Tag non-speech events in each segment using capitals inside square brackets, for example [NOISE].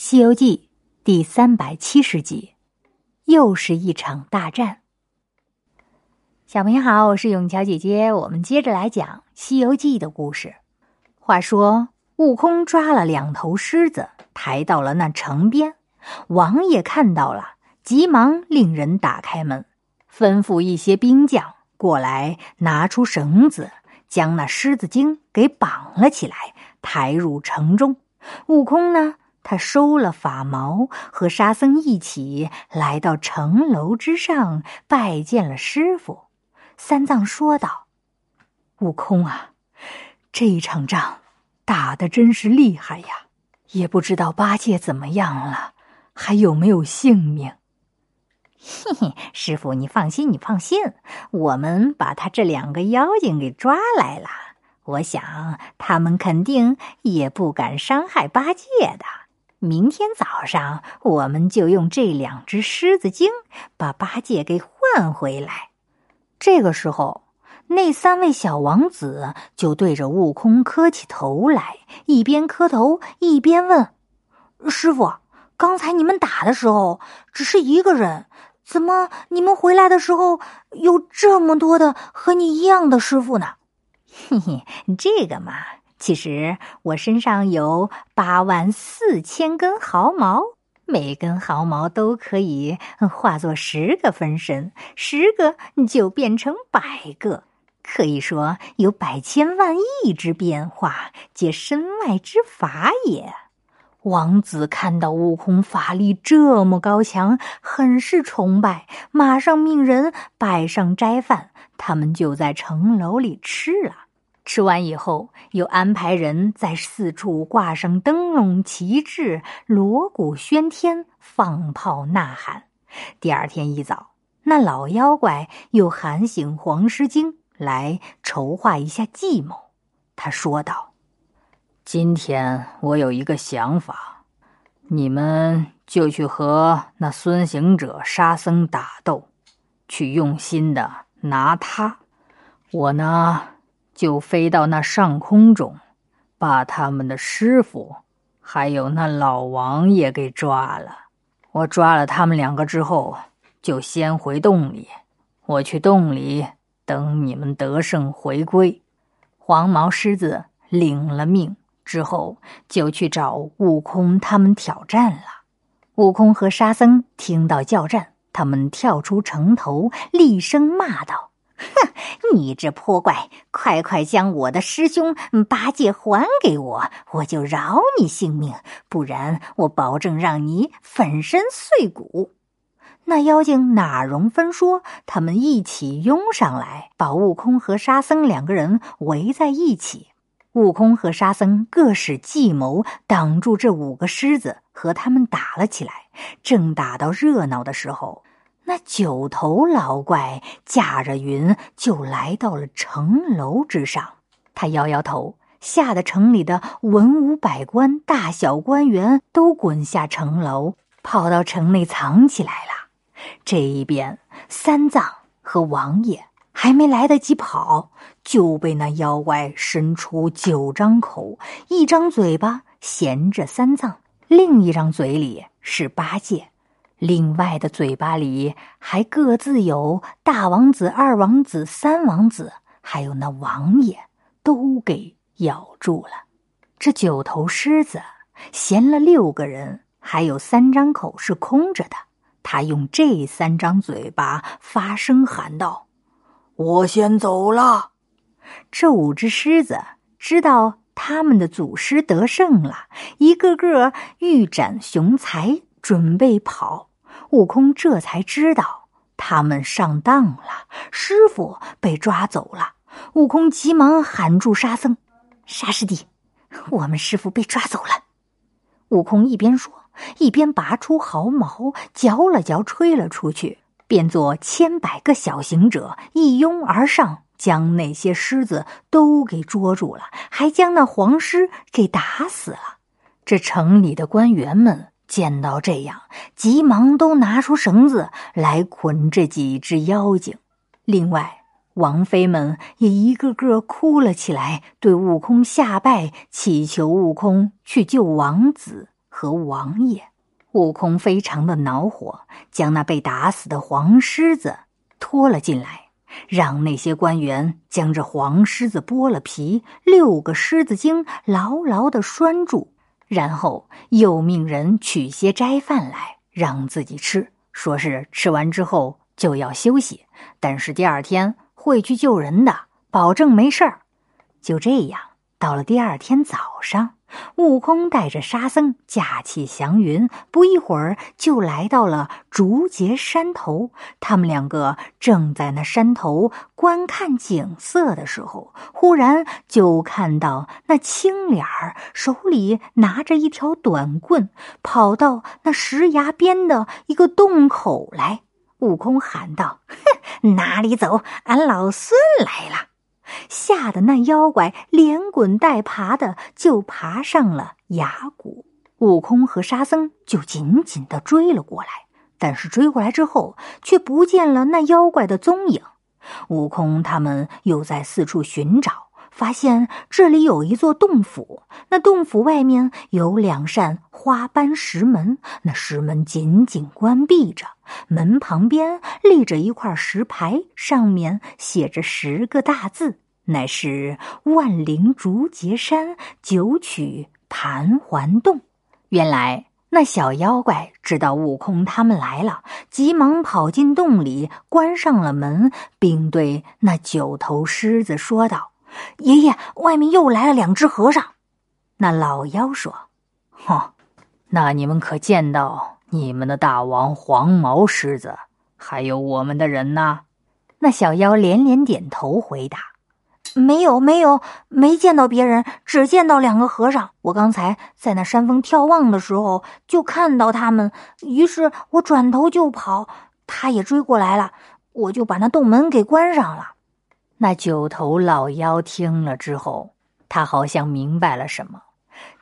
西游记第三百七十集，又是一场大战。小朋友好，我是永桥姐姐，我们接着来讲《西游记》的故事。话说，悟空抓了两头狮子，抬到了那城边。王爷看到了，急忙令人打开门，吩咐一些兵将过来，拿出绳子，将那狮子精给绑了起来，抬入城中。悟空呢？他收了法毛，和沙僧一起来到城楼之上，拜见了师傅。三藏说道：“悟空啊，这一场仗打的真是厉害呀！也不知道八戒怎么样了，还有没有性命？”嘿嘿，师傅，你放心，你放心，我们把他这两个妖精给抓来了。我想他们肯定也不敢伤害八戒的。明天早上，我们就用这两只狮子精把八戒给换回来。这个时候，那三位小王子就对着悟空磕起头来，一边磕头一边问：“师傅，刚才你们打的时候只是一个人，怎么你们回来的时候有这么多的和你一样的师傅呢？” [LAUGHS] 嘿嘿，这个嘛。其实我身上有八万四千根毫毛，每根毫毛都可以化作十个分身，十个就变成百个，可以说有百千万亿之变化，皆身外之法也。王子看到悟空法力这么高强，很是崇拜，马上命人摆上斋饭，他们就在城楼里吃了。吃完以后，又安排人在四处挂上灯笼、旗帜，锣鼓喧天，放炮呐喊。第二天一早，那老妖怪又喊醒黄狮精来筹划一下计谋。他说道：“今天我有一个想法，你们就去和那孙行者、沙僧打斗，去用心的拿他。我呢？”就飞到那上空中，把他们的师傅还有那老王也给抓了。我抓了他们两个之后，就先回洞里。我去洞里等你们得胜回归。黄毛狮子领了命之后，就去找悟空他们挑战了。悟空和沙僧听到叫战，他们跳出城头，厉声骂道。哼，你这泼怪，快快将我的师兄八戒还给我，我就饶你性命；不然，我保证让你粉身碎骨。那妖精哪容分说？他们一起拥上来，把悟空和沙僧两个人围在一起。悟空和沙僧各使计谋，挡住这五个狮子，和他们打了起来。正打到热闹的时候。那九头老怪驾着云就来到了城楼之上，他摇摇头，吓得城里的文武百官、大小官员都滚下城楼，跑到城内藏起来了。这一边，三藏和王爷还没来得及跑，就被那妖怪伸出九张口，一张嘴巴衔着三藏，另一张嘴里是八戒。另外的嘴巴里还各自有大王子、二王子、三王子，还有那王爷，都给咬住了。这九头狮子衔了六个人，还有三张口是空着的。他用这三张嘴巴发声喊道：“我先走了。”这五只狮子知道他们的祖师得胜了，一个个欲展雄才，准备跑。悟空这才知道他们上当了，师傅被抓走了。悟空急忙喊住沙僧：“沙师弟，我们师傅被抓走了。”悟空一边说，一边拔出毫毛，嚼了嚼，吹了出去，变作千百个小行者，一拥而上，将那些狮子都给捉住了，还将那黄狮给打死了。这城里的官员们。见到这样，急忙都拿出绳子来捆这几只妖精。另外，王妃们也一个个哭了起来，对悟空下拜，祈求悟空去救王子和王爷。悟空非常的恼火，将那被打死的黄狮子拖了进来，让那些官员将这黄狮子剥了皮，六个狮子精牢牢的拴住，然后又命人取些斋饭来让自己吃，说是吃完之后就要休息，但是第二天会去救人的，保证没事儿。就这样，到了第二天早上。悟空带着沙僧驾起祥云，不一会儿就来到了竹节山头。他们两个正在那山头观看景色的时候，忽然就看到那青脸儿手里拿着一条短棍，跑到那石崖边的一个洞口来。悟空喊道：“哼，哪里走？俺老孙来了！”吓得那妖怪连滚带爬的就爬上了崖谷，悟空和沙僧就紧紧的追了过来。但是追过来之后，却不见了那妖怪的踪影。悟空他们又在四处寻找，发现这里有一座洞府，那洞府外面有两扇花斑石门，那石门紧紧关闭着，门旁边立着一块石牌，上面写着十个大字。乃是万灵竹节山九曲盘桓洞。原来那小妖怪知道悟空他们来了，急忙跑进洞里，关上了门，并对那九头狮子说道：“爷爷，外面又来了两只和尚。”那老妖说：“哼，那你们可见到你们的大王黄毛狮子，还有我们的人呢？”那小妖连连点头回答。没有，没有，没见到别人，只见到两个和尚。我刚才在那山峰眺望的时候，就看到他们，于是我转头就跑，他也追过来了，我就把那洞门给关上了。那九头老妖听了之后，他好像明白了什么，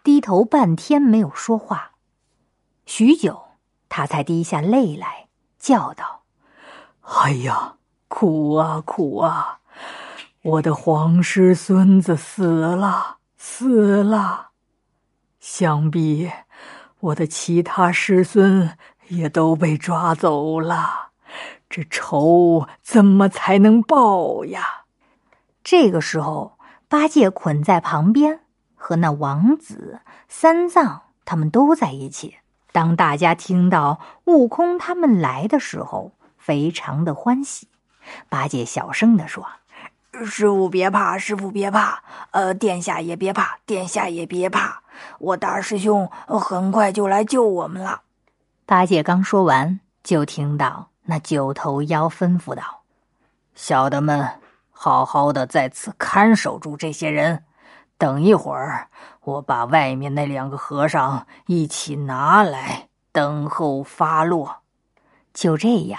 低头半天没有说话，许久，他才滴下泪来，叫道：“哎呀，苦啊，苦啊！”我的皇师孙子死了，死了。想必我的其他师孙也都被抓走了，这仇怎么才能报呀？这个时候，八戒捆在旁边，和那王子、三藏他们都在一起。当大家听到悟空他们来的时候，非常的欢喜。八戒小声的说。师傅别怕，师傅别怕，呃，殿下也别怕，殿下也别怕，我大师兄很快就来救我们了。八戒刚说完，就听到那九头妖吩咐道：“小的们，好好的在此看守住这些人，等一会儿，我把外面那两个和尚一起拿来，等候发落。”就这样。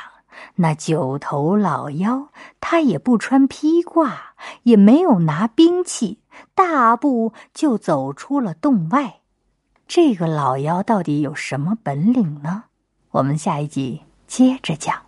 那九头老妖，他也不穿披挂，也没有拿兵器，大步就走出了洞外。这个老妖到底有什么本领呢？我们下一集接着讲。